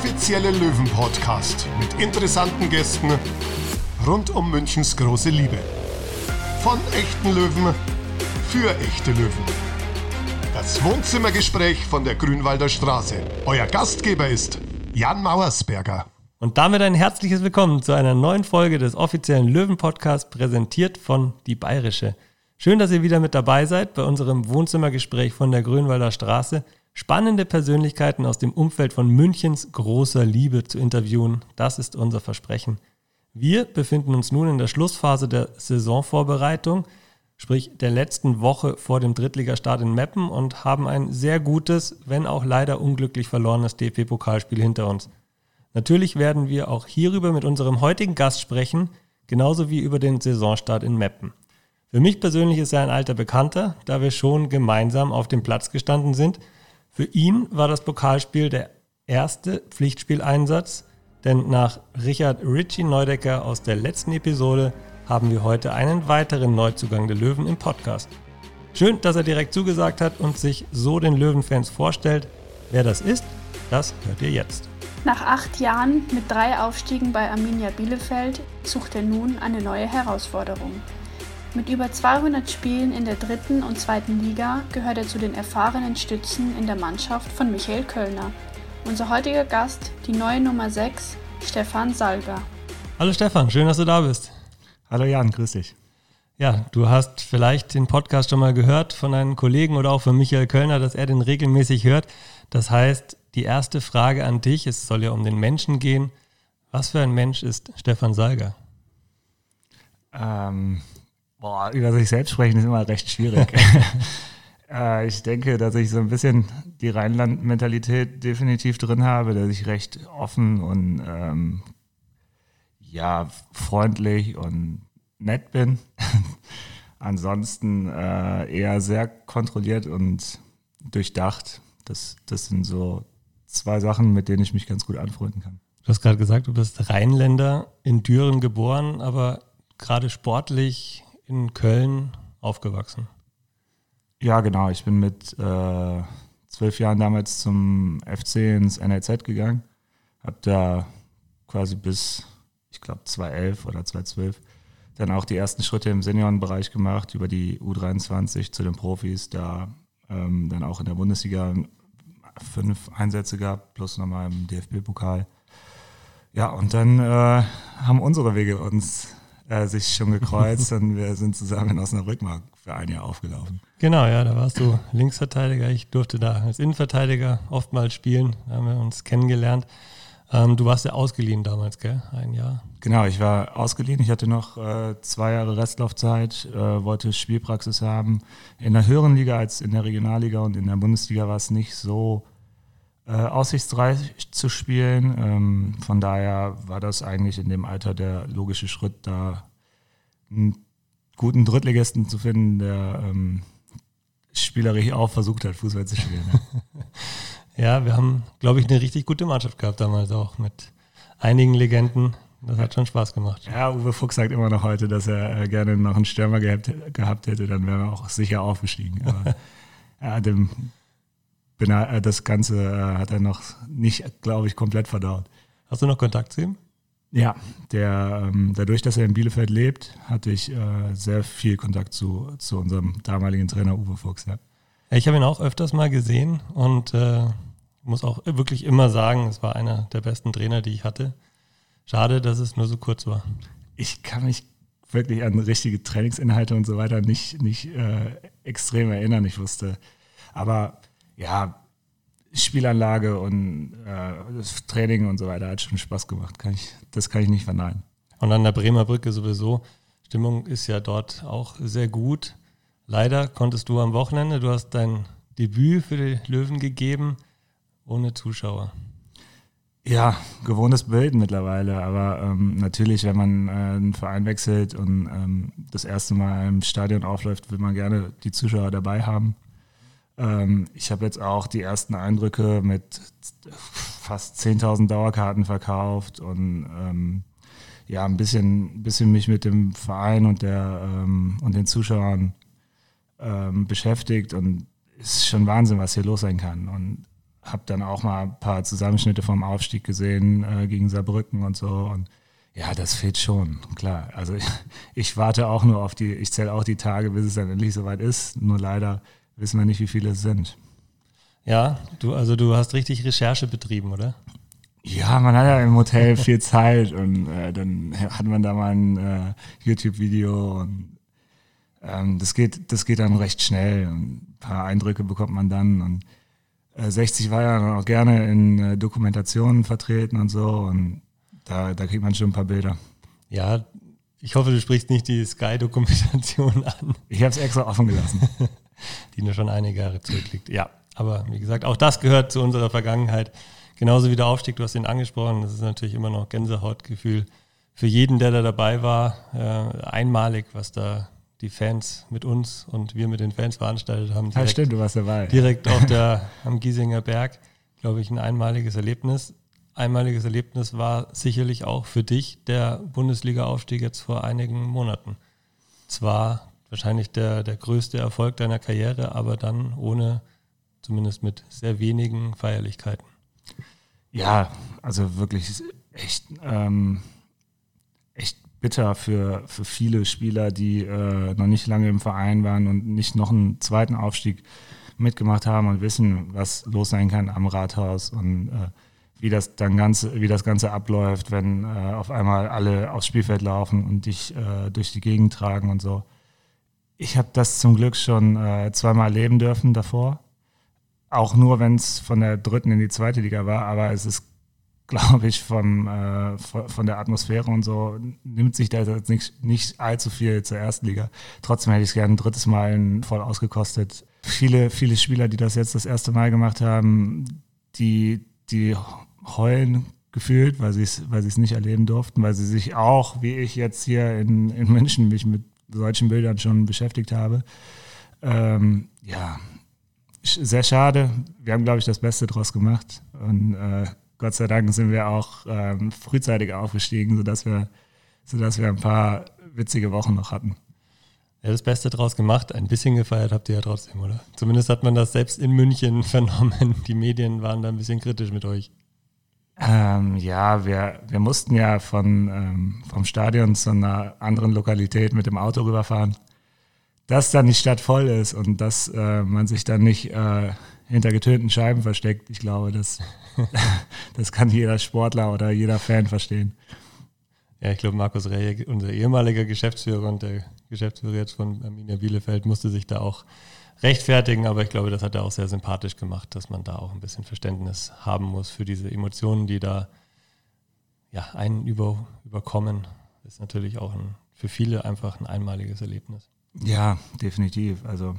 offizielle Löwen-Podcast mit interessanten Gästen rund um Münchens große Liebe. Von echten Löwen für echte Löwen. Das Wohnzimmergespräch von der Grünwalder Straße. Euer Gastgeber ist Jan Mauersberger. Und damit ein herzliches Willkommen zu einer neuen Folge des offiziellen Löwen-Podcasts, präsentiert von Die Bayerische. Schön, dass ihr wieder mit dabei seid bei unserem Wohnzimmergespräch von der Grünwalder Straße. Spannende Persönlichkeiten aus dem Umfeld von Münchens großer Liebe zu interviewen, das ist unser Versprechen. Wir befinden uns nun in der Schlussphase der Saisonvorbereitung, sprich der letzten Woche vor dem Drittligastart in Meppen und haben ein sehr gutes, wenn auch leider unglücklich verlorenes DFB-Pokalspiel hinter uns. Natürlich werden wir auch hierüber mit unserem heutigen Gast sprechen, genauso wie über den Saisonstart in Meppen. Für mich persönlich ist er ein alter Bekannter, da wir schon gemeinsam auf dem Platz gestanden sind. Für ihn war das Pokalspiel der erste Pflichtspieleinsatz, denn nach Richard Ritchie Neudecker aus der letzten Episode haben wir heute einen weiteren Neuzugang der Löwen im Podcast. Schön, dass er direkt zugesagt hat und sich so den Löwenfans vorstellt. Wer das ist, das hört ihr jetzt. Nach acht Jahren mit drei Aufstiegen bei Arminia Bielefeld sucht er nun eine neue Herausforderung. Mit über 200 Spielen in der dritten und zweiten Liga gehört er zu den erfahrenen Stützen in der Mannschaft von Michael Kölner. Unser heutiger Gast, die neue Nummer 6, Stefan Salga. Hallo Stefan, schön, dass du da bist. Hallo Jan, grüß dich. Ja, du hast vielleicht den Podcast schon mal gehört von einem Kollegen oder auch von Michael Kölner, dass er den regelmäßig hört. Das heißt, die erste Frage an dich, es soll ja um den Menschen gehen. Was für ein Mensch ist Stefan Salga? Ähm, Boah, über sich selbst sprechen ist immer recht schwierig. äh, ich denke, dass ich so ein bisschen die Rheinland-Mentalität definitiv drin habe, dass ich recht offen und ähm, ja, freundlich und nett bin. Ansonsten äh, eher sehr kontrolliert und durchdacht. Das, das sind so zwei Sachen, mit denen ich mich ganz gut anfreunden kann. Du hast gerade gesagt, du bist Rheinländer, in Düren geboren, aber gerade sportlich in Köln aufgewachsen. Ja, genau. Ich bin mit äh, zwölf Jahren damals zum FC ins NLZ gegangen. Hab da quasi bis, ich glaube, 2011 oder 2012 dann auch die ersten Schritte im Seniorenbereich gemacht, über die U23 zu den Profis, da ähm, dann auch in der Bundesliga fünf Einsätze gab, plus nochmal im DFB-Pokal. Ja, und dann äh, haben unsere Wege uns äh, sich schon gekreuzt und wir sind zusammen in Osnabrück mal für ein Jahr aufgelaufen. Genau, ja, da warst du Linksverteidiger. Ich durfte da als Innenverteidiger oftmals spielen. Da haben wir uns kennengelernt. Ähm, du warst ja ausgeliehen damals, gell? Ein Jahr. Genau, ich war ausgeliehen. Ich hatte noch äh, zwei Jahre Restlaufzeit, äh, wollte Spielpraxis haben. In der höheren Liga als in der Regionalliga und in der Bundesliga war es nicht so äh, aussichtsreich zu spielen. Ähm, von daher war das eigentlich in dem Alter der logische Schritt, da einen guten Drittligisten zu finden, der ähm, spielerisch auch versucht hat, Fußball zu spielen. Ja, ja wir haben, glaube ich, eine richtig gute Mannschaft gehabt damals auch mit einigen Legenden. Das hat schon Spaß gemacht. Ja, Uwe Fuchs sagt immer noch heute, dass er äh, gerne noch einen Stürmer gehabt, gehabt hätte, dann wären wir auch sicher aufgestiegen. Aber ja, dem äh, das Ganze äh, hat er noch nicht, glaube ich, komplett verdaut. Hast du noch Kontakt zu ihm? Ja, der, ähm, dadurch, dass er in Bielefeld lebt, hatte ich äh, sehr viel Kontakt zu, zu unserem damaligen Trainer Uwe Fuchs. Ja. Ich habe ihn auch öfters mal gesehen und äh, muss auch wirklich immer sagen, es war einer der besten Trainer, die ich hatte. Schade, dass es nur so kurz war. Ich kann mich wirklich an richtige Trainingsinhalte und so weiter nicht, nicht äh, extrem erinnern. Ich wusste, aber ja, Spielanlage und äh, das Training und so weiter hat schon Spaß gemacht. Kann ich, das kann ich nicht verneinen. Und an der Bremer Brücke sowieso. Stimmung ist ja dort auch sehr gut. Leider konntest du am Wochenende, du hast dein Debüt für die Löwen gegeben, ohne Zuschauer. Ja, gewohntes Bild mittlerweile, aber ähm, natürlich, wenn man äh, einen Verein wechselt und ähm, das erste Mal im Stadion aufläuft, will man gerne die Zuschauer dabei haben. Ähm, ich habe jetzt auch die ersten Eindrücke mit fast 10.000 Dauerkarten verkauft und ähm, ja, ein bisschen, bisschen mich mit dem Verein und, der, ähm, und den Zuschauern ähm, beschäftigt und es ist schon Wahnsinn, was hier los sein kann. Und habe dann auch mal ein paar Zusammenschnitte vom Aufstieg gesehen äh, gegen Saarbrücken und so. Und ja, das fehlt schon, klar. Also ich, ich warte auch nur auf die, ich zähle auch die Tage, bis es dann endlich soweit ist. Nur leider wissen wir nicht, wie viele es sind. Ja, du, also du hast richtig Recherche betrieben, oder? Ja, man hat ja im Hotel viel Zeit und äh, dann hat man da mal ein äh, YouTube-Video und ähm, das, geht, das geht dann recht schnell. Und ein paar Eindrücke bekommt man dann und äh, 60 war ja auch gerne in äh, Dokumentationen vertreten und so und da, da kriegt man schon ein paar Bilder. Ja, ich hoffe, du sprichst nicht die Sky-Dokumentation an. Ich habe es extra offen gelassen. die nur schon einige Jahre zurückliegt. Ja, aber wie gesagt, auch das gehört zu unserer Vergangenheit. Genauso wie der Aufstieg, du hast ihn angesprochen, das ist natürlich immer noch Gänsehautgefühl für jeden, der da dabei war. Äh, einmalig, was da die Fans mit uns und wir mit den Fans veranstaltet haben. Direkt, ja, stimmt, du warst dabei. Direkt auf der, am Giesinger Berg, glaube ich, ein einmaliges Erlebnis. Einmaliges Erlebnis war sicherlich auch für dich der Bundesliga-Aufstieg jetzt vor einigen Monaten. Zwar wahrscheinlich der, der größte Erfolg deiner Karriere, aber dann ohne, zumindest mit sehr wenigen Feierlichkeiten. Ja, also wirklich echt, ähm, echt bitter für, für viele Spieler, die äh, noch nicht lange im Verein waren und nicht noch einen zweiten Aufstieg mitgemacht haben und wissen, was los sein kann am Rathaus und äh, wie das dann ganze, wie das Ganze abläuft, wenn äh, auf einmal alle aufs Spielfeld laufen und dich äh, durch die Gegend tragen und so. Ich habe das zum Glück schon äh, zweimal erleben dürfen davor. Auch nur, wenn es von der dritten in die zweite Liga war, aber es ist glaube ich, vom, äh, von der Atmosphäre und so nimmt sich da jetzt nicht, nicht allzu viel zur ersten Liga. Trotzdem hätte ich es gerne ein drittes Mal voll ausgekostet. Viele, viele Spieler, die das jetzt das erste Mal gemacht haben, die, die heulen gefühlt, weil sie es weil nicht erleben durften, weil sie sich auch, wie ich jetzt hier in, in München, mich mit solchen Bildern schon beschäftigt habe. Ähm, ja, sehr schade. Wir haben, glaube ich, das Beste draus gemacht. Und äh, Gott sei Dank sind wir auch ähm, frühzeitig aufgestiegen, sodass wir, sodass wir ein paar witzige Wochen noch hatten. Ja, das Beste draus gemacht. Ein bisschen gefeiert habt ihr ja trotzdem, oder? Zumindest hat man das selbst in München vernommen. Die Medien waren da ein bisschen kritisch mit euch. Ähm, ja, wir, wir mussten ja von, ähm, vom Stadion zu einer anderen Lokalität mit dem Auto rüberfahren. Dass dann die Stadt voll ist und dass äh, man sich dann nicht äh, hinter getönten Scheiben versteckt, ich glaube, das das kann jeder Sportler oder jeder Fan verstehen. Ja, ich glaube, Markus Rehe, unser ehemaliger Geschäftsführer und der Geschäftsführer jetzt von Arminia Bielefeld, musste sich da auch rechtfertigen, aber ich glaube, das hat er auch sehr sympathisch gemacht, dass man da auch ein bisschen Verständnis haben muss für diese Emotionen, die da ja, einen über, überkommen. Das ist natürlich auch ein, für viele einfach ein einmaliges Erlebnis. Ja, definitiv. Also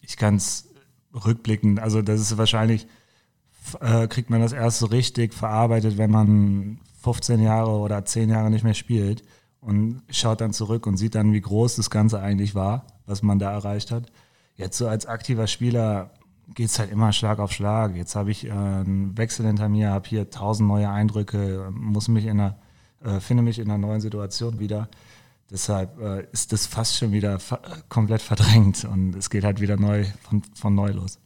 ich kann es rückblicken, also das ist wahrscheinlich äh, kriegt man das erst so richtig verarbeitet, wenn man 15 Jahre oder 10 Jahre nicht mehr spielt und schaut dann zurück und sieht dann, wie groß das Ganze eigentlich war, was man da erreicht hat. Jetzt so als aktiver Spieler geht es halt immer Schlag auf Schlag. Jetzt habe ich äh, einen Wechsel hinter mir, habe hier tausend neue Eindrücke, muss mich in einer, äh, finde mich in einer neuen Situation wieder. Deshalb äh, ist das fast schon wieder fa komplett verdrängt und es geht halt wieder neu von, von neu los.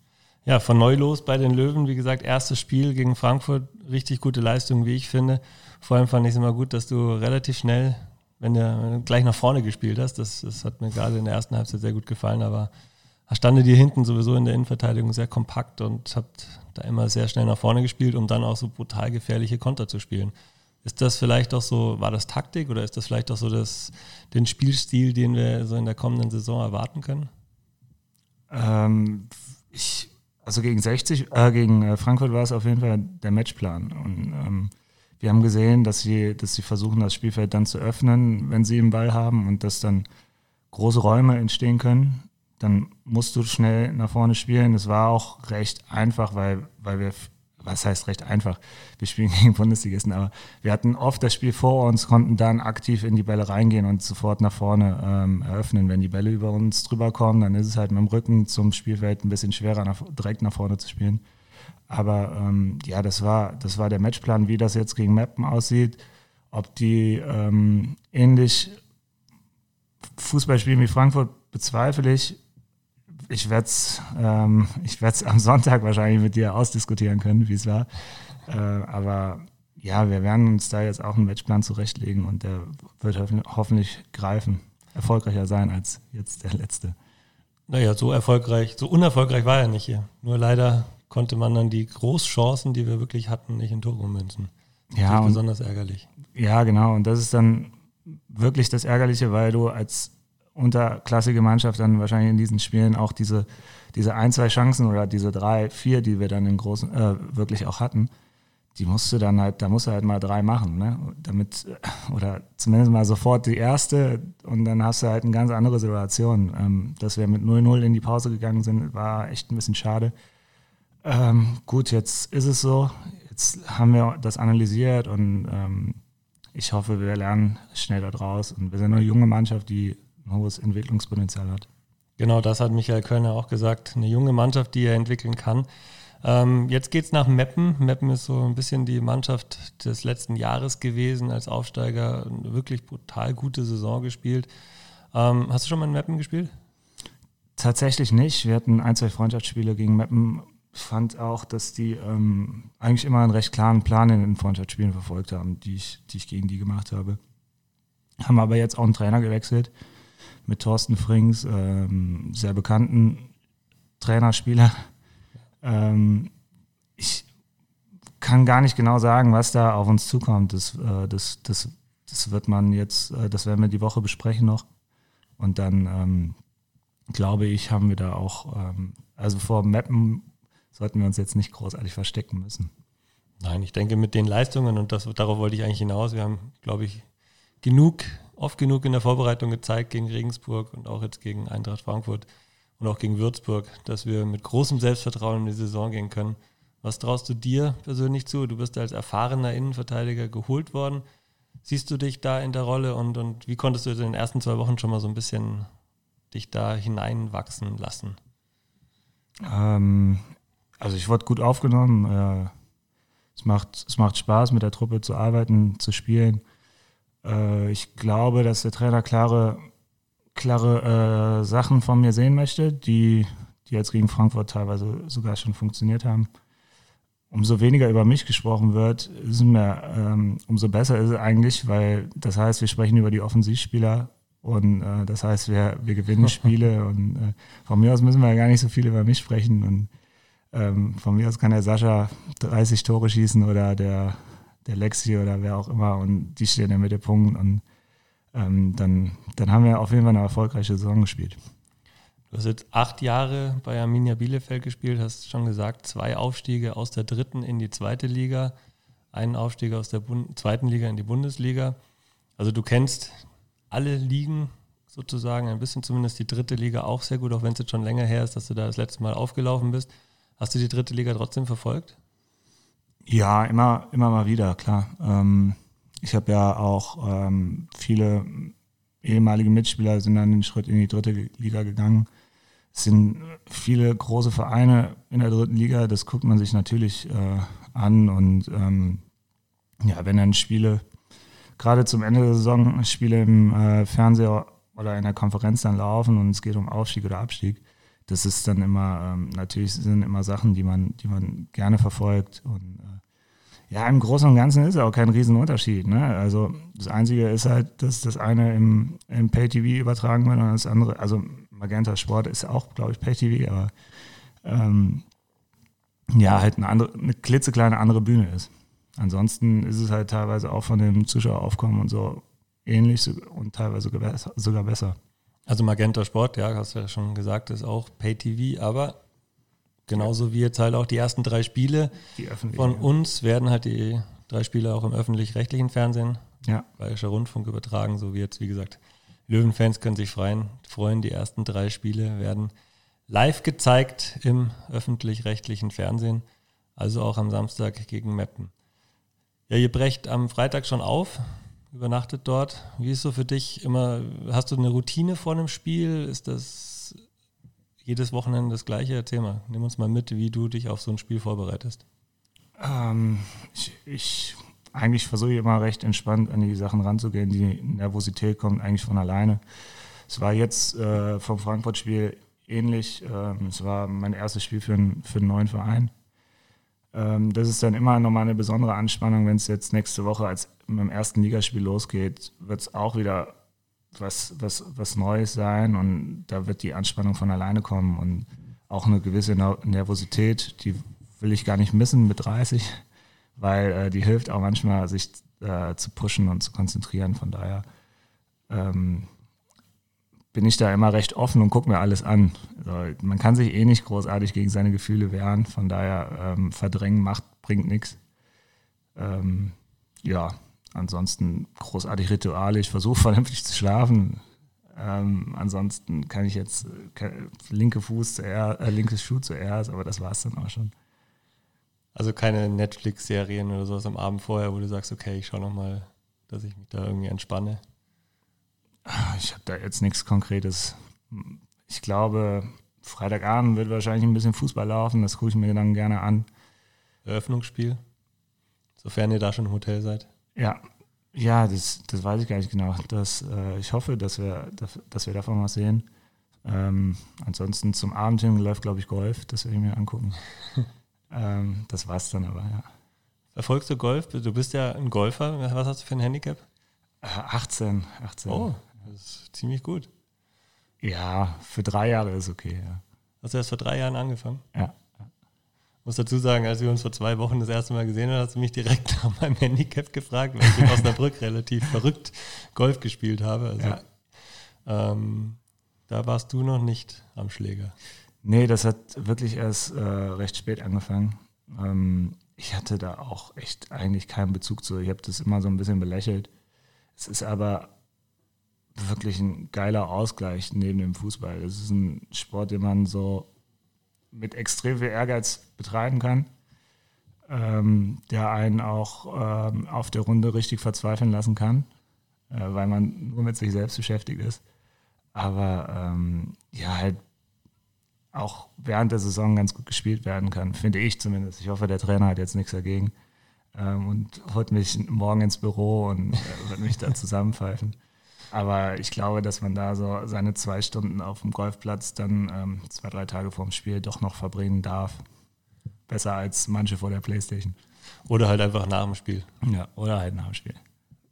Ja, von neu los bei den Löwen. Wie gesagt, erstes Spiel gegen Frankfurt. Richtig gute Leistung, wie ich finde. Vor allem fand ich es immer gut, dass du relativ schnell, wenn du gleich nach vorne gespielt hast, das, das hat mir gerade in der ersten Halbzeit sehr gut gefallen, aber standet dir hinten sowieso in der Innenverteidigung sehr kompakt und habt da immer sehr schnell nach vorne gespielt, um dann auch so brutal gefährliche Konter zu spielen. Ist das vielleicht auch so, war das Taktik oder ist das vielleicht auch so das, den Spielstil, den wir so in der kommenden Saison erwarten können? Ähm, ich also gegen 60, äh, gegen äh, Frankfurt war es auf jeden Fall der Matchplan. Und ähm, wir haben gesehen, dass sie, dass sie versuchen, das Spielfeld dann zu öffnen, wenn sie den Ball haben und dass dann große Räume entstehen können. Dann musst du schnell nach vorne spielen. Es war auch recht einfach, weil, weil wir was heißt recht einfach, wir spielen gegen Bundesligisten, aber wir hatten oft das Spiel vor uns, konnten dann aktiv in die Bälle reingehen und sofort nach vorne ähm, eröffnen. Wenn die Bälle über uns drüber kommen, dann ist es halt mit dem Rücken zum Spielfeld ein bisschen schwerer, nach, direkt nach vorne zu spielen. Aber ähm, ja, das war, das war der Matchplan, wie das jetzt gegen Mappen aussieht. Ob die ähm, ähnlich Fußball spielen wie Frankfurt, bezweifle ich. Ich werde es ähm, am Sonntag wahrscheinlich mit dir ausdiskutieren können, wie es war. Äh, aber ja, wir werden uns da jetzt auch einen Matchplan zurechtlegen und der wird hoffentlich greifen, erfolgreicher sein als jetzt der letzte. Naja, so erfolgreich, so unerfolgreich war er nicht hier. Nur leider konnte man dann die Großchancen, die wir wirklich hatten, nicht in Tore münzen. Ja, und, besonders ärgerlich. Ja, genau. Und das ist dann wirklich das Ärgerliche, weil du als unterklassige Mannschaft dann wahrscheinlich in diesen Spielen auch diese, diese ein, zwei Chancen oder diese drei, vier, die wir dann in großen, äh, wirklich auch hatten, die musst du dann halt, da musst du halt mal drei machen, ne? Damit, oder zumindest mal sofort die erste und dann hast du halt eine ganz andere Situation. Ähm, dass wir mit 0-0 in die Pause gegangen sind, war echt ein bisschen schade. Ähm, gut, jetzt ist es so. Jetzt haben wir das analysiert und ähm, ich hoffe, wir lernen schnell daraus. Und wir sind eine junge Mannschaft, die ein hohes Entwicklungspotenzial hat. Genau, das hat Michael Kölner auch gesagt. Eine junge Mannschaft, die er entwickeln kann. Ähm, jetzt geht es nach Meppen. Meppen ist so ein bisschen die Mannschaft des letzten Jahres gewesen als Aufsteiger. Eine wirklich brutal gute Saison gespielt. Ähm, hast du schon mal in Meppen gespielt? Tatsächlich nicht. Wir hatten ein, zwei Freundschaftsspiele gegen Meppen. Ich fand auch, dass die ähm, eigentlich immer einen recht klaren Plan in den Freundschaftsspielen verfolgt haben, die ich, die ich gegen die gemacht habe. Haben aber jetzt auch einen Trainer gewechselt mit Thorsten Frings, ähm, sehr bekannten Trainerspieler. Ähm, ich kann gar nicht genau sagen, was da auf uns zukommt. Das, äh, das, das, das wird man jetzt, äh, das werden wir die Woche besprechen noch. Und dann ähm, glaube ich, haben wir da auch, ähm, also vor Mappen sollten wir uns jetzt nicht großartig verstecken müssen. Nein, ich denke mit den Leistungen und das, darauf wollte ich eigentlich hinaus. Wir haben, glaube ich, genug oft genug in der Vorbereitung gezeigt gegen Regensburg und auch jetzt gegen Eintracht Frankfurt und auch gegen Würzburg, dass wir mit großem Selbstvertrauen in die Saison gehen können. Was traust du dir persönlich zu? Du bist als erfahrener Innenverteidiger geholt worden. Siehst du dich da in der Rolle und, und wie konntest du in den ersten zwei Wochen schon mal so ein bisschen dich da hineinwachsen lassen? Ähm, also ich wurde gut aufgenommen. Äh, es, macht, es macht Spaß, mit der Truppe zu arbeiten, zu spielen. Äh, ich glaube, dass der Trainer klare, klare äh, Sachen von mir sehen möchte, die, die jetzt gegen Frankfurt teilweise sogar schon funktioniert haben. Umso weniger über mich gesprochen wird, mir, ähm, umso besser ist es eigentlich, weil das heißt, wir sprechen über die Offensivspieler und äh, das heißt, wir, wir gewinnen Spiele und äh, von mir aus müssen wir ja gar nicht so viel über mich sprechen und ähm, von mir aus kann der Sascha 30 Tore schießen oder der der Lexi oder wer auch immer und die stehen im Mittelpunkt und ähm, dann, dann haben wir auf jeden Fall eine erfolgreiche Saison gespielt. Du hast jetzt acht Jahre bei Arminia Bielefeld gespielt, hast schon gesagt, zwei Aufstiege aus der dritten in die zweite Liga, einen Aufstieg aus der Bund zweiten Liga in die Bundesliga. Also du kennst alle Ligen sozusagen, ein bisschen zumindest die dritte Liga auch sehr gut, auch wenn es jetzt schon länger her ist, dass du da das letzte Mal aufgelaufen bist. Hast du die dritte Liga trotzdem verfolgt? Ja, immer, immer mal wieder, klar. Ähm, ich habe ja auch ähm, viele ehemalige Mitspieler sind dann den Schritt in die dritte Liga gegangen. Es sind viele große Vereine in der dritten Liga, das guckt man sich natürlich äh, an und ähm, ja, wenn dann Spiele, gerade zum Ende der Saison, Spiele im äh, Fernseher oder in der Konferenz dann laufen und es geht um Aufstieg oder Abstieg, das ist dann immer, ähm, natürlich sind immer Sachen, die man, die man gerne verfolgt und äh, ja, im Großen und Ganzen ist auch kein Riesenunterschied. Ne? Also das Einzige ist halt, dass das eine im, im Pay-TV übertragen wird und das andere, also Magenta Sport ist auch, glaube ich, Pay-TV, aber ähm, ja, halt eine, andere, eine klitzekleine andere Bühne ist. Ansonsten ist es halt teilweise auch von dem Zuschaueraufkommen und so ähnlich und teilweise sogar besser. Also Magenta Sport, ja, hast du ja schon gesagt, ist auch Pay-TV, aber Genauso wie jetzt halt auch die ersten drei Spiele von uns werden halt die drei Spiele auch im öffentlich-rechtlichen Fernsehen, ja. Bayerischer Rundfunk übertragen, so wie jetzt, wie gesagt, Löwenfans können sich freuen. freuen. Die ersten drei Spiele werden live gezeigt im öffentlich-rechtlichen Fernsehen, also auch am Samstag gegen Meppen. Ja, ihr brecht am Freitag schon auf, übernachtet dort. Wie ist so für dich immer, hast du eine Routine vor einem Spiel? Ist das jedes Wochenende das gleiche Thema. Nimm uns mal mit, wie du dich auf so ein Spiel vorbereitest. Ähm, ich, ich, eigentlich versuche immer recht entspannt an die Sachen ranzugehen. Die Nervosität kommt eigentlich von alleine. Es war jetzt äh, vom Frankfurt-Spiel ähnlich. Ähm, es war mein erstes Spiel für, ein, für einen neuen Verein. Ähm, das ist dann immer nochmal eine besondere Anspannung, wenn es jetzt nächste Woche als mit dem ersten Ligaspiel losgeht, wird es auch wieder was, was, was Neues sein und da wird die Anspannung von alleine kommen und auch eine gewisse Nervosität, die will ich gar nicht missen mit 30, weil äh, die hilft auch manchmal, sich äh, zu pushen und zu konzentrieren. Von daher ähm, bin ich da immer recht offen und gucke mir alles an. Also, man kann sich eh nicht großartig gegen seine Gefühle wehren, von daher ähm, verdrängen macht, bringt nichts. Ähm, ja, ansonsten großartig Rituale. Ich versuche vernünftig zu schlafen. Ähm, ansonsten kann ich jetzt äh, linke Fuß zuerst, äh, linkes Schuh zuerst, aber das war es dann auch schon. Also keine Netflix-Serien oder sowas am Abend vorher, wo du sagst, okay, ich schaue nochmal, dass ich mich da irgendwie entspanne. Ich habe da jetzt nichts Konkretes. Ich glaube, Freitagabend wird wahrscheinlich ein bisschen Fußball laufen, das gucke ich mir dann gerne an. Eröffnungsspiel, sofern ihr da schon im Hotel seid. Ja, ja, das, das weiß ich gar nicht genau. Das, äh, ich hoffe, dass wir, dass wir davon was sehen. Ähm, ansonsten zum Abend hin läuft, glaube ich, Golf. Das werde ich mir angucken. ähm, das war's dann aber, ja. Verfolgst du Golf? Du bist ja ein Golfer. Was hast du für ein Handicap? 18. Äh, 18. Oh, das ist ziemlich gut. Ja, für drei Jahre ist okay, ja. Hast du erst vor drei Jahren angefangen? Ja muss dazu sagen, als wir uns vor zwei Wochen das erste Mal gesehen haben, hast du mich direkt nach meinem Handicap gefragt, weil ich in Osnabrück relativ verrückt Golf gespielt habe. Also, ja. ähm, da warst du noch nicht am Schläger. Nee, das hat wirklich erst äh, recht spät angefangen. Ähm, ich hatte da auch echt eigentlich keinen Bezug zu. Ich habe das immer so ein bisschen belächelt. Es ist aber wirklich ein geiler Ausgleich neben dem Fußball. Es ist ein Sport, den man so mit extrem viel Ehrgeiz betreiben kann, ähm, der einen auch ähm, auf der Runde richtig verzweifeln lassen kann, äh, weil man nur mit sich selbst beschäftigt ist. Aber ähm, ja, halt auch während der Saison ganz gut gespielt werden kann, finde ich zumindest. Ich hoffe, der Trainer hat jetzt nichts dagegen ähm, und holt mich morgen ins Büro und äh, wird mich da zusammenpfeifen. Aber ich glaube, dass man da so seine zwei Stunden auf dem Golfplatz dann ähm, zwei, drei Tage vorm Spiel doch noch verbringen darf. Besser als manche vor der Playstation. Oder halt einfach nach dem Spiel. Ja, oder halt nach dem Spiel.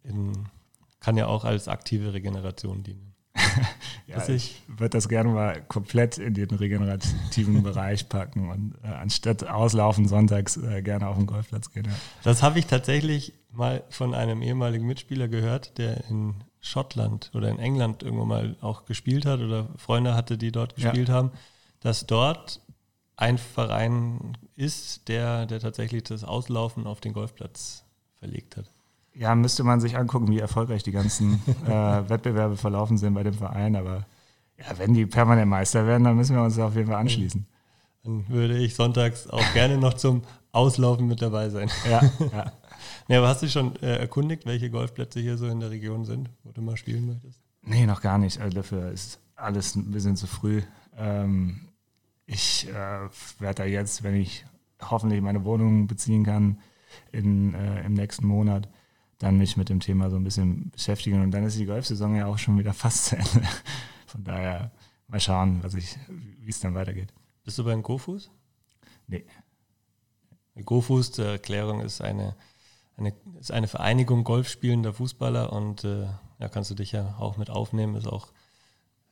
In, kann ja auch als aktive Regeneration dienen. ja, ich würde das gerne mal komplett in den regenerativen Bereich packen und äh, anstatt auslaufen sonntags äh, gerne auf den Golfplatz gehen. Ja. Das habe ich tatsächlich mal von einem ehemaligen Mitspieler gehört, der in Schottland oder in England irgendwann mal auch gespielt hat oder Freunde hatte, die dort gespielt ja. haben, dass dort ein Verein ist, der, der tatsächlich das Auslaufen auf den Golfplatz verlegt hat. Ja, müsste man sich angucken, wie erfolgreich die ganzen äh, Wettbewerbe verlaufen sind bei dem Verein. Aber ja, wenn die permanent Meister werden, dann müssen wir uns auf jeden Fall anschließen. Dann würde ich sonntags auch gerne noch zum Auslaufen mit dabei sein. Ja, ja. Ja, aber hast du schon äh, erkundigt, welche Golfplätze hier so in der Region sind, wo du mal spielen möchtest? Nee, noch gar nicht. Also dafür ist alles ein bisschen zu früh. Ähm, ich äh, werde da jetzt, wenn ich hoffentlich meine Wohnung beziehen kann, in, äh, im nächsten Monat, dann mich mit dem Thema so ein bisschen beschäftigen. Und dann ist die Golfsaison ja auch schon wieder fast zu Ende. Von daher mal schauen, wie es dann weitergeht. Bist du beim GoFuß? Nee. GoFuß, zur Erklärung, ist eine eine, ist eine Vereinigung golfspielender Fußballer und äh, ja, kannst du dich ja auch mit aufnehmen. Ist auch,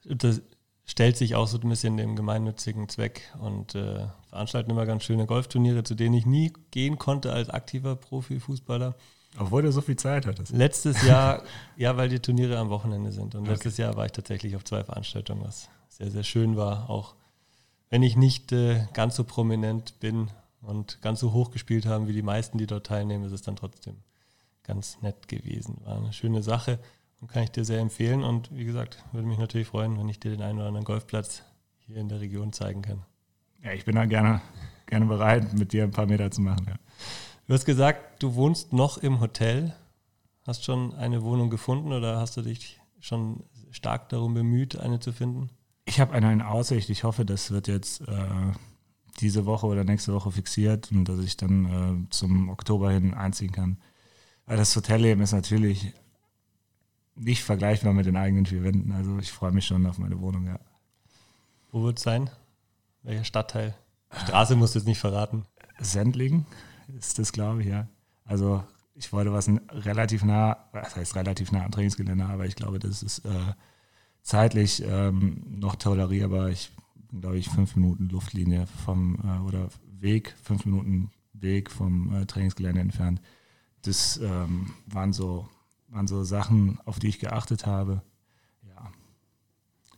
das stellt sich auch so ein bisschen dem gemeinnützigen Zweck und äh, veranstalten immer ganz schöne Golfturniere, zu denen ich nie gehen konnte als aktiver Profifußballer. Obwohl du so viel Zeit hattest. Letztes Jahr, ja, weil die Turniere am Wochenende sind. Und okay. letztes Jahr war ich tatsächlich auf zwei Veranstaltungen, was sehr, sehr schön war. Auch wenn ich nicht äh, ganz so prominent bin, und ganz so hoch gespielt haben wie die meisten, die dort teilnehmen, ist es dann trotzdem ganz nett gewesen. War eine schöne Sache und kann ich dir sehr empfehlen. Und wie gesagt, würde mich natürlich freuen, wenn ich dir den einen oder anderen Golfplatz hier in der Region zeigen kann. Ja, ich bin da gerne, gerne bereit, mit dir ein paar Meter zu machen. Ja. Du hast gesagt, du wohnst noch im Hotel. Hast schon eine Wohnung gefunden oder hast du dich schon stark darum bemüht, eine zu finden? Ich habe eine in Aussicht. Ich hoffe, das wird jetzt äh, diese Woche oder nächste Woche fixiert und dass ich dann äh, zum Oktober hin einziehen kann. Weil das Hotelleben ist natürlich nicht vergleichbar mit den eigenen vier Wänden. Also ich freue mich schon auf meine Wohnung, ja. Wo wird es sein? Welcher Stadtteil? Straße musst du jetzt nicht verraten. Sendling ist das, glaube ich, ja. Also ich wollte was relativ nah, das heißt relativ nah am Trainingsgelände, aber ich glaube, das ist äh, zeitlich ähm, noch tolerierbar. Ich glaube ich, fünf Minuten Luftlinie vom äh, oder Weg, fünf Minuten Weg vom äh, Trainingsgelände entfernt. Das ähm, waren so waren so Sachen, auf die ich geachtet habe. Ja.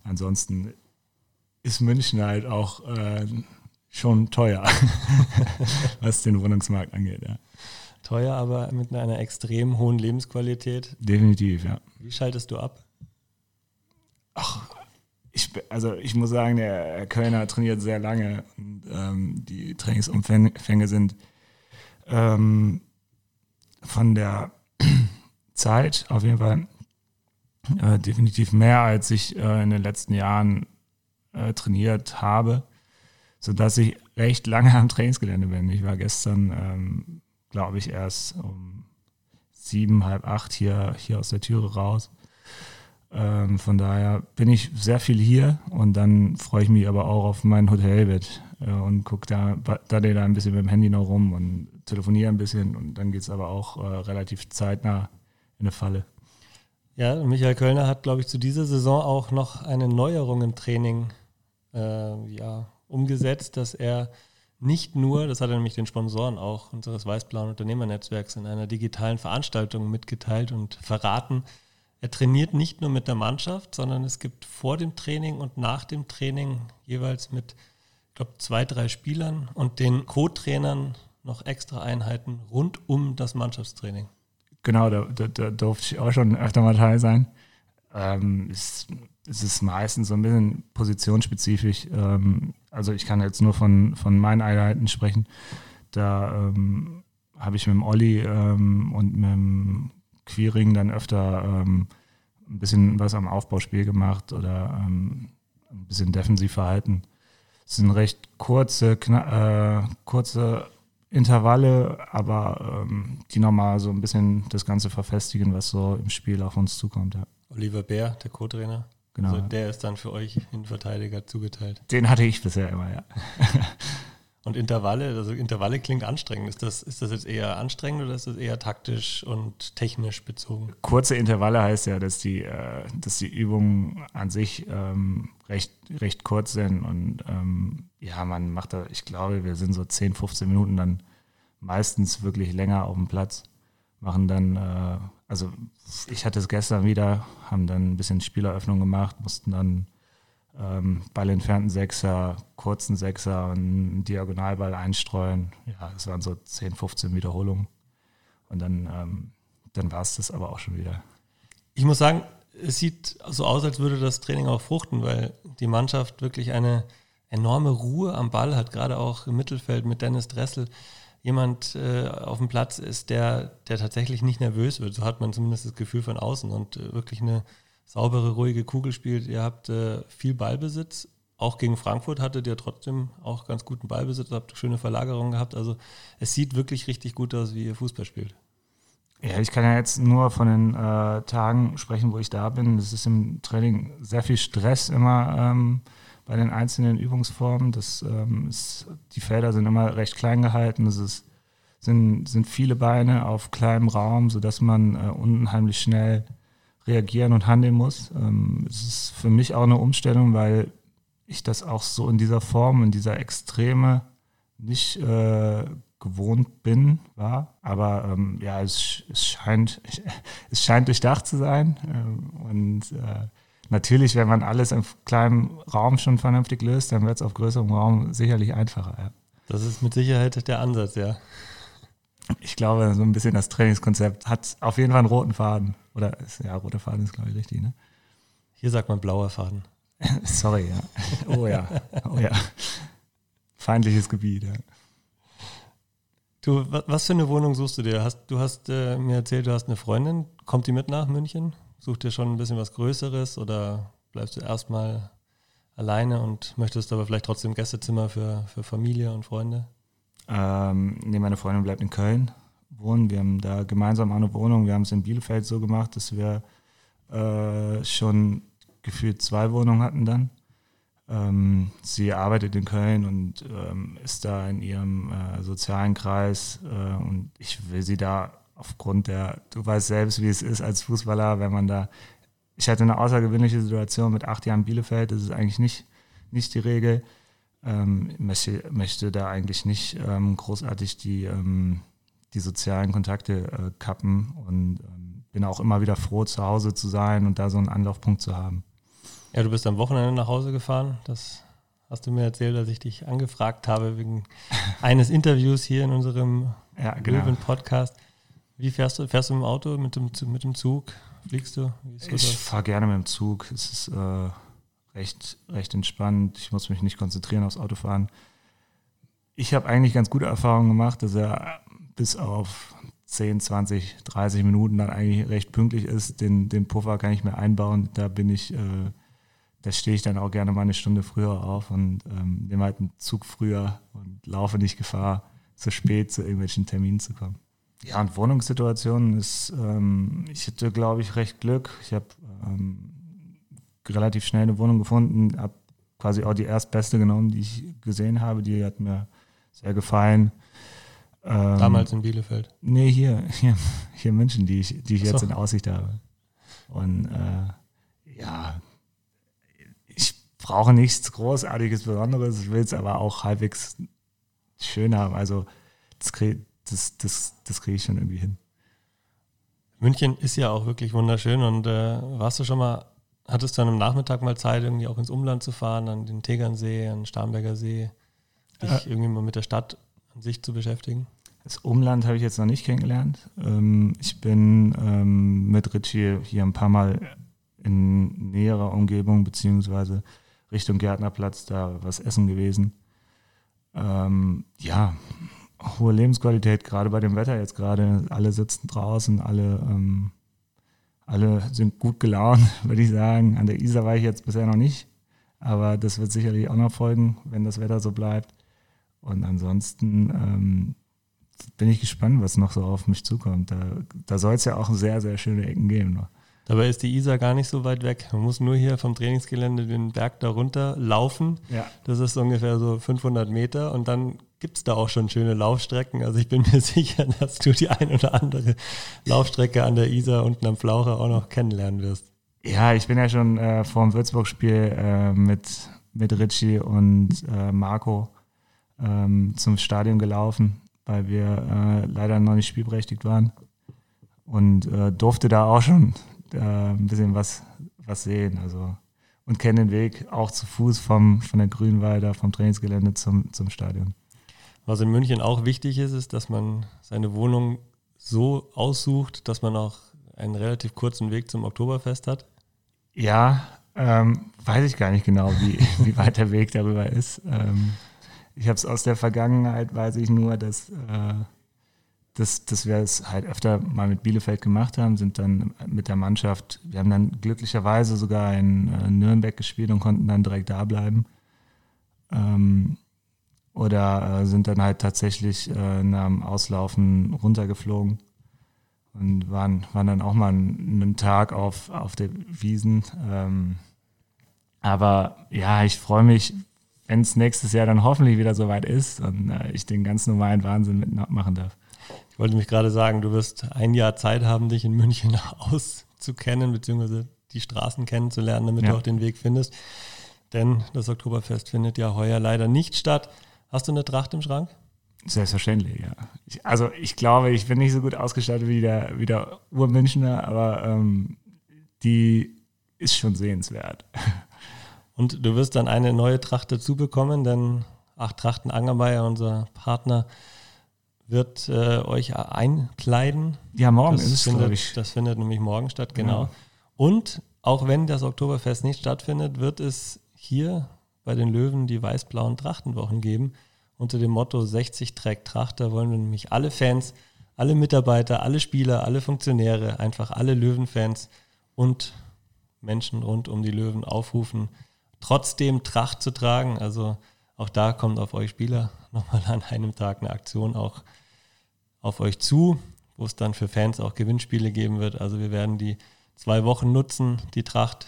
Ansonsten ist München halt auch äh, schon teuer, was den Wohnungsmarkt angeht. Ja. Teuer, aber mit einer extrem hohen Lebensqualität. Definitiv, ja. Wie schaltest du ab? Ach, ich, also ich muss sagen, der Kölner trainiert sehr lange und ähm, die Trainingsumfänge sind ähm, von der Zeit auf jeden Fall äh, definitiv mehr, als ich äh, in den letzten Jahren äh, trainiert habe, sodass ich recht lange am Trainingsgelände bin. Ich war gestern, ähm, glaube ich, erst um sieben, halb acht hier, hier aus der Türe raus. Ähm, von daher bin ich sehr viel hier und dann freue ich mich aber auch auf mein Hotelbett äh, und gucke da, da, da ein bisschen mit dem Handy noch rum und telefoniere ein bisschen und dann geht es aber auch äh, relativ zeitnah in eine Falle. Ja, Michael Kölner hat, glaube ich, zu dieser Saison auch noch eine Neuerung im Training äh, ja, umgesetzt, dass er nicht nur, das hat er nämlich den Sponsoren auch unseres Weißblauen Unternehmernetzwerks in einer digitalen Veranstaltung mitgeteilt und verraten, er trainiert nicht nur mit der Mannschaft, sondern es gibt vor dem Training und nach dem Training jeweils mit, ich glaube, zwei, drei Spielern und den Co-Trainern noch extra Einheiten rund um das Mannschaftstraining. Genau, da, da, da durfte ich auch schon öfter mal teil sein. Ähm, es, es, ist meistens so ein bisschen positionsspezifisch. Ähm, also ich kann jetzt nur von, von meinen Einheiten sprechen. Da ähm, habe ich mit dem Olli ähm, und mit dem Queering dann öfter ähm, ein bisschen was am Aufbauspiel gemacht oder ähm, ein bisschen defensiv verhalten. Es sind recht kurze, äh, kurze Intervalle, aber ähm, die nochmal so ein bisschen das Ganze verfestigen, was so im Spiel auf uns zukommt. Ja. Oliver Bär, der Co-Trainer. Genau. Also der ist dann für euch Innenverteidiger zugeteilt. Den hatte ich bisher immer, ja. Und Intervalle, also Intervalle klingt anstrengend. Ist das, ist das jetzt eher anstrengend oder ist das eher taktisch und technisch bezogen? Kurze Intervalle heißt ja, dass die, äh, dass die Übungen an sich ähm, recht, recht kurz sind und ähm, ja, man macht da, ich glaube, wir sind so 10, 15 Minuten dann meistens wirklich länger auf dem Platz, machen dann, äh, also ich hatte es gestern wieder, haben dann ein bisschen Spieleröffnung gemacht, mussten dann ähm, Ball entfernten Sechser, kurzen Sechser und einen Diagonalball einstreuen. Ja, es waren so 10, 15 Wiederholungen. Und dann, ähm, dann war es das aber auch schon wieder. Ich muss sagen, es sieht so aus, als würde das Training auch fruchten, weil die Mannschaft wirklich eine enorme Ruhe am Ball hat, gerade auch im Mittelfeld mit Dennis Dressel. Jemand äh, auf dem Platz ist, der, der tatsächlich nicht nervös wird. So hat man zumindest das Gefühl von außen und äh, wirklich eine saubere, ruhige Kugel spielt. Ihr habt äh, viel Ballbesitz. Auch gegen Frankfurt hattet ihr trotzdem auch ganz guten Ballbesitz, habt schöne Verlagerungen gehabt. Also es sieht wirklich richtig gut aus, wie ihr Fußball spielt. Ja, ich kann ja jetzt nur von den äh, Tagen sprechen, wo ich da bin. Es ist im Training sehr viel Stress immer ähm, bei den einzelnen Übungsformen. Das, ähm, ist, die Felder sind immer recht klein gehalten. Es sind, sind viele Beine auf kleinem Raum, sodass man äh, unheimlich schnell reagieren und handeln muss. Ähm, es ist für mich auch eine Umstellung, weil ich das auch so in dieser Form, in dieser Extreme nicht äh, gewohnt bin, war. Aber ähm, ja, es, es, scheint, es scheint durchdacht zu sein. Ähm, und äh, natürlich, wenn man alles im kleinen Raum schon vernünftig löst, dann wird es auf größerem Raum sicherlich einfacher. Ja. Das ist mit Sicherheit der Ansatz, ja. Ich glaube, so ein bisschen das Trainingskonzept hat auf jeden Fall einen roten Faden. Oder ja, roter Faden ist, glaube ich, richtig, ne? Hier sagt man blauer Faden. Sorry, ja. Oh ja. Oh ja. Feindliches Gebiet, ja. Du, was für eine Wohnung suchst du dir? Hast, du hast äh, mir erzählt, du hast eine Freundin. Kommt die mit nach München? Sucht dir schon ein bisschen was Größeres oder bleibst du erstmal alleine und möchtest aber vielleicht trotzdem Gästezimmer für, für Familie und Freunde? Ähm, nee, meine Freundin bleibt in Köln wohnen. Wir haben da gemeinsam eine Wohnung. Wir haben es in Bielefeld so gemacht, dass wir äh, schon gefühlt zwei Wohnungen hatten dann. Ähm, sie arbeitet in Köln und ähm, ist da in ihrem äh, sozialen Kreis äh, und ich will sie da aufgrund der, du weißt selbst, wie es ist als Fußballer, wenn man da, ich hatte eine außergewöhnliche Situation mit acht Jahren Bielefeld, das ist eigentlich nicht, nicht die Regel. Ähm, möchte, möchte da eigentlich nicht ähm, großartig die, ähm, die sozialen Kontakte äh, kappen und ähm, bin auch immer wieder froh, zu Hause zu sein und da so einen Anlaufpunkt zu haben. Ja, du bist am Wochenende nach Hause gefahren. Das hast du mir erzählt, als ich dich angefragt habe wegen eines Interviews hier in unserem ja, genau. Löwen-Podcast. Wie fährst du? Fährst du im Auto, mit dem, mit dem Zug? Fliegst du? ich fahre gerne mit dem Zug. Es ist äh, recht, recht entspannt. Ich muss mich nicht konzentrieren aufs Autofahren. Ich habe eigentlich ganz gute Erfahrungen gemacht, dass er bis auf 10, 20, 30 Minuten dann eigentlich recht pünktlich ist. Den, den Puffer kann ich mir einbauen. Da bin ich, äh, da stehe ich dann auch gerne mal eine Stunde früher auf und ähm, nehme halt einen Zug früher und laufe nicht Gefahr, zu spät zu irgendwelchen Terminen zu kommen. Ja, und Wohnungssituationen ist, ähm, ich hatte, glaube ich, recht Glück. Ich habe ähm, relativ schnell eine Wohnung gefunden, habe quasi auch die erstbeste genommen, die ich gesehen habe. Die hat mir sehr gefallen. Ähm, Damals in Bielefeld? Nee, hier, hier, hier in München, die ich, die ich so. jetzt in Aussicht habe. Und äh, ja, ich brauche nichts Großartiges, Besonderes. Ich will es aber auch halbwegs schön haben. Also das kriege das, das, das krieg ich schon irgendwie hin. München ist ja auch wirklich wunderschön und äh, warst du schon mal, hattest du an einem Nachmittag mal Zeit, irgendwie auch ins Umland zu fahren, an den Tegernsee, an den Starnberger See, dich äh, irgendwie mal mit der Stadt an sich zu beschäftigen? Das Umland habe ich jetzt noch nicht kennengelernt. Ähm, ich bin ähm, mit Ritchie hier ein paar Mal in näherer Umgebung beziehungsweise Richtung Gärtnerplatz da was essen gewesen. Ähm, ja, hohe Lebensqualität, gerade bei dem Wetter jetzt gerade. Alle sitzen draußen, alle, alle sind gut gelaunt, würde ich sagen. An der Isar war ich jetzt bisher noch nicht, aber das wird sicherlich auch noch folgen, wenn das Wetter so bleibt. Und ansonsten ähm, bin ich gespannt, was noch so auf mich zukommt. Da, da soll es ja auch sehr, sehr schöne Ecken geben noch. Dabei ist die Isar gar nicht so weit weg. Man muss nur hier vom Trainingsgelände den Berg da runter laufen. Ja. Das ist ungefähr so 500 Meter und dann gibt es da auch schon schöne Laufstrecken. Also ich bin mir sicher, dass du die ein oder andere Laufstrecke an der Isar unten am Flaucher auch noch kennenlernen wirst. Ja, ich bin ja schon äh, vor dem Würzburg-Spiel äh, mit, mit Richie und äh, Marco ähm, zum Stadion gelaufen weil wir äh, leider noch nicht spielberechtigt waren. Und äh, durfte da auch schon äh, ein bisschen was, was sehen. Also, und kenne den Weg auch zu Fuß vom, von der Grünwalder, vom Trainingsgelände zum, zum Stadion. Was in München auch wichtig ist, ist, dass man seine Wohnung so aussucht, dass man auch einen relativ kurzen Weg zum Oktoberfest hat. Ja, ähm, weiß ich gar nicht genau, wie, wie weit der Weg darüber ist. Ähm, ich habe es aus der Vergangenheit, weiß ich nur, dass, äh, dass, dass wir es halt öfter mal mit Bielefeld gemacht haben, sind dann mit der Mannschaft, wir haben dann glücklicherweise sogar in äh, Nürnberg gespielt und konnten dann direkt da bleiben. Ähm, oder äh, sind dann halt tatsächlich äh, nach dem Auslaufen runtergeflogen und waren, waren dann auch mal einen, einen Tag auf, auf der Wiesen. Ähm, aber ja, ich freue mich, wenn es nächstes Jahr dann hoffentlich wieder soweit ist und äh, ich den ganz normalen Wahnsinn mitmachen darf. Ich wollte mich gerade sagen, du wirst ein Jahr Zeit haben, dich in München auszukennen, beziehungsweise die Straßen kennenzulernen, damit ja. du auch den Weg findest. Denn das Oktoberfest findet ja heuer leider nicht statt. Hast du eine Tracht im Schrank? Selbstverständlich, ja. Ich, also ich glaube, ich bin nicht so gut ausgestattet wie der, wie der Urmünchner, aber ähm, die ist schon sehenswert. Und du wirst dann eine neue Tracht dazu bekommen, denn Acht Trachten Angermeier, unser Partner, wird äh, euch einkleiden. Ja, morgen das ist es, glaube ich. Das findet nämlich morgen statt, genau. Ja. Und auch wenn das Oktoberfest nicht stattfindet, wird es hier bei den Löwen die weiß-blauen Trachtenwochen geben. Unter dem Motto 60 trägt Tracht. Da wollen wir nämlich alle Fans, alle Mitarbeiter, alle Spieler, alle Funktionäre, einfach alle Löwenfans und Menschen rund um die Löwen aufrufen, trotzdem Tracht zu tragen. Also auch da kommt auf euch Spieler nochmal an einem Tag eine Aktion auch auf euch zu, wo es dann für Fans auch Gewinnspiele geben wird. Also wir werden die zwei Wochen nutzen, die Tracht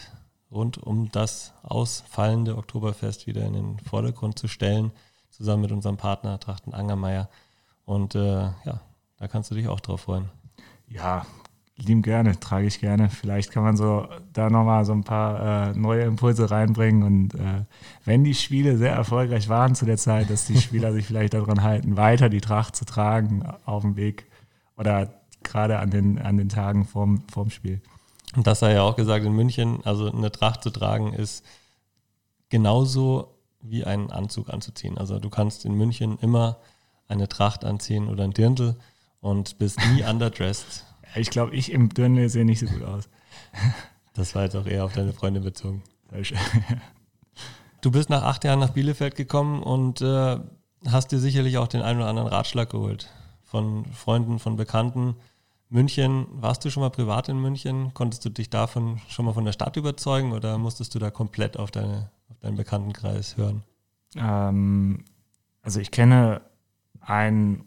rund um das ausfallende Oktoberfest wieder in den Vordergrund zu stellen, zusammen mit unserem Partner Trachten Angermeier. Und äh, ja, da kannst du dich auch drauf freuen. Ja, lieben gerne, trage ich gerne. Vielleicht kann man so da nochmal so ein paar äh, neue Impulse reinbringen. Und äh, wenn die Spiele sehr erfolgreich waren zu der Zeit, dass die Spieler sich vielleicht daran halten, weiter die Tracht zu tragen auf dem Weg oder gerade an den, an den Tagen vorm, vorm Spiel. Und das sei ja auch gesagt in München, also eine Tracht zu tragen ist genauso wie einen Anzug anzuziehen. Also du kannst in München immer eine Tracht anziehen oder ein Dirndl und bist nie underdressed. Ich glaube, ich im Dirndl sehe nicht so gut aus. Das war jetzt auch eher auf deine Freunde bezogen. Du bist nach acht Jahren nach Bielefeld gekommen und äh, hast dir sicherlich auch den einen oder anderen Ratschlag geholt. Von Freunden, von Bekannten. München, warst du schon mal privat in München? Konntest du dich davon schon mal von der Stadt überzeugen oder musstest du da komplett auf, deine, auf deinen Bekanntenkreis hören? Ähm, also ich kenne einen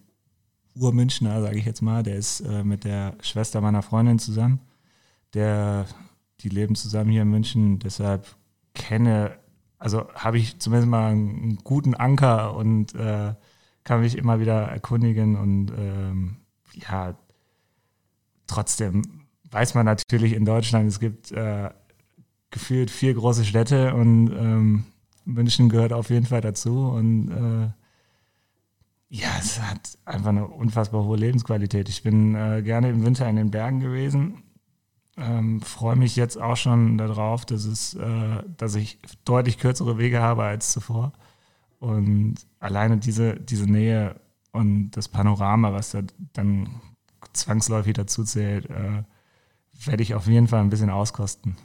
Urmünchner, sage ich jetzt mal, der ist äh, mit der Schwester meiner Freundin zusammen. Der, die leben zusammen hier in München, deshalb kenne, also habe ich zumindest mal einen guten Anker und äh, kann mich immer wieder erkundigen und ähm, ja, trotzdem weiß man natürlich in Deutschland, es gibt äh, gefühlt vier große Städte und ähm, München gehört auf jeden Fall dazu und äh, ja, es hat einfach eine unfassbar hohe Lebensqualität. Ich bin äh, gerne im Winter in den Bergen gewesen. Ähm, Freue mich jetzt auch schon darauf, dass, es, äh, dass ich deutlich kürzere Wege habe als zuvor. Und alleine diese, diese Nähe und das Panorama, was da dann zwangsläufig dazu zählt, äh, werde ich auf jeden Fall ein bisschen auskosten.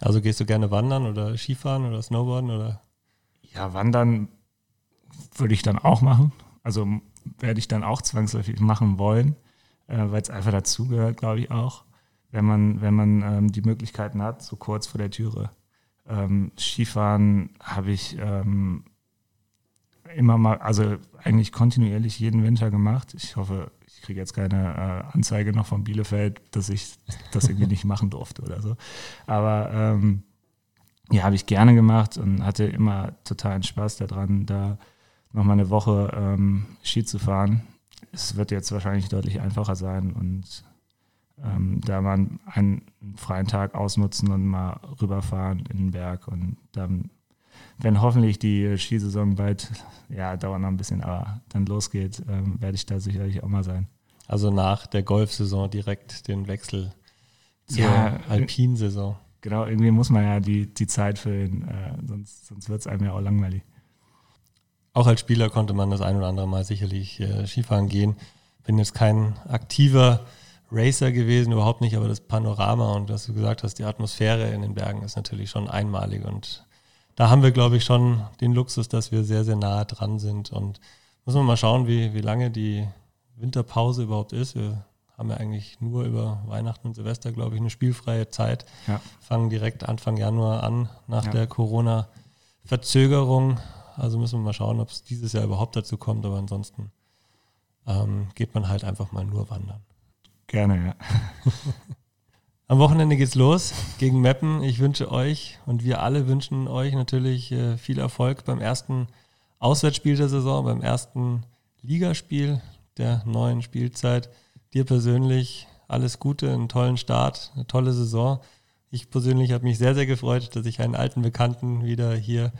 Also gehst du gerne wandern oder Skifahren oder Snowboarden oder? Ja, wandern würde ich dann auch machen. Also werde ich dann auch zwangsläufig machen wollen, äh, weil es einfach dazugehört, glaube ich auch, wenn man, wenn man ähm, die Möglichkeiten hat, so kurz vor der Türe. Ähm, Skifahren habe ich ähm, immer mal, also eigentlich kontinuierlich jeden Winter gemacht. Ich hoffe, ich kriege jetzt keine äh, Anzeige noch von Bielefeld, dass ich das irgendwie nicht machen durfte oder so. Aber ähm, ja, habe ich gerne gemacht und hatte immer totalen Spaß daran, da nochmal eine Woche ähm, Ski zu fahren. Es wird jetzt wahrscheinlich deutlich einfacher sein und ähm, da man einen freien Tag ausnutzen und mal rüberfahren in den Berg und dann, wenn hoffentlich die Skisaison bald, ja, dauert noch ein bisschen, aber dann losgeht, ähm, werde ich da sicherlich auch mal sein. Also nach der Golfsaison direkt den Wechsel zur ja, Alpinsaison. Genau, irgendwie muss man ja die, die Zeit füllen, äh, sonst, sonst wird es einem ja auch langweilig. Auch als Spieler konnte man das ein oder andere Mal sicherlich äh, Skifahren gehen. Bin jetzt kein aktiver Racer gewesen, überhaupt nicht, aber das Panorama und was du gesagt hast, die Atmosphäre in den Bergen ist natürlich schon einmalig und da haben wir, glaube ich, schon den Luxus, dass wir sehr, sehr nahe dran sind und muss man mal schauen, wie, wie lange die Winterpause überhaupt ist. Wir haben ja eigentlich nur über Weihnachten und Silvester, glaube ich, eine spielfreie Zeit. Ja. Fangen direkt Anfang Januar an, nach ja. der Corona-Verzögerung. Also müssen wir mal schauen, ob es dieses Jahr überhaupt dazu kommt, aber ansonsten ähm, geht man halt einfach mal nur wandern. Gerne, ja. Am Wochenende geht's los gegen Meppen. Ich wünsche euch und wir alle wünschen euch natürlich äh, viel Erfolg beim ersten Auswärtsspiel der Saison, beim ersten Ligaspiel der neuen Spielzeit. Dir persönlich alles Gute, einen tollen Start, eine tolle Saison. Ich persönlich habe mich sehr, sehr gefreut, dass ich einen alten Bekannten wieder hier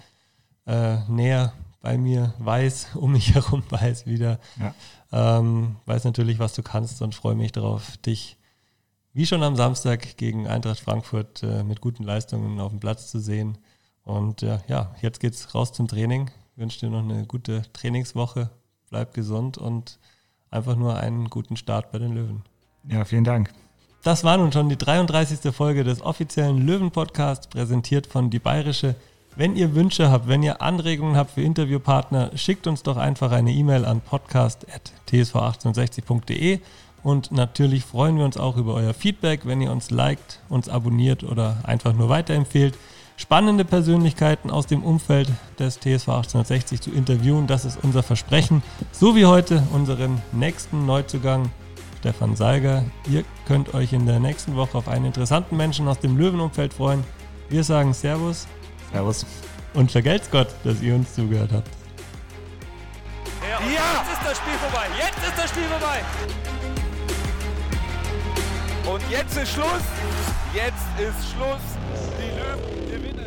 äh, näher bei mir weiß, um mich herum weiß wieder. Ja. Ähm, weiß natürlich, was du kannst und freue mich darauf, dich wie schon am Samstag gegen Eintracht Frankfurt äh, mit guten Leistungen auf dem Platz zu sehen. Und äh, ja, jetzt geht's raus zum Training. Ich wünsche dir noch eine gute Trainingswoche. Bleib gesund und einfach nur einen guten Start bei den Löwen. Ja, vielen Dank. Das war nun schon die 33. Folge des offiziellen Löwen-Podcasts, präsentiert von Die Bayerische wenn ihr Wünsche habt, wenn ihr Anregungen habt für Interviewpartner, schickt uns doch einfach eine E-Mail an podcast.tsv1860.de und natürlich freuen wir uns auch über euer Feedback, wenn ihr uns liked, uns abonniert oder einfach nur weiterempfehlt. Spannende Persönlichkeiten aus dem Umfeld des TSV 1860 zu interviewen, das ist unser Versprechen. So wie heute unseren nächsten Neuzugang Stefan Seiger. Ihr könnt euch in der nächsten Woche auf einen interessanten Menschen aus dem Löwenumfeld freuen. Wir sagen Servus. Servus. Und vergelt's Gott, dass ihr uns zugehört habt. Ja! Jetzt ist das Spiel vorbei. Jetzt ist das Spiel vorbei. Und jetzt ist Schluss. Jetzt ist Schluss. Die Löwen gewinnen.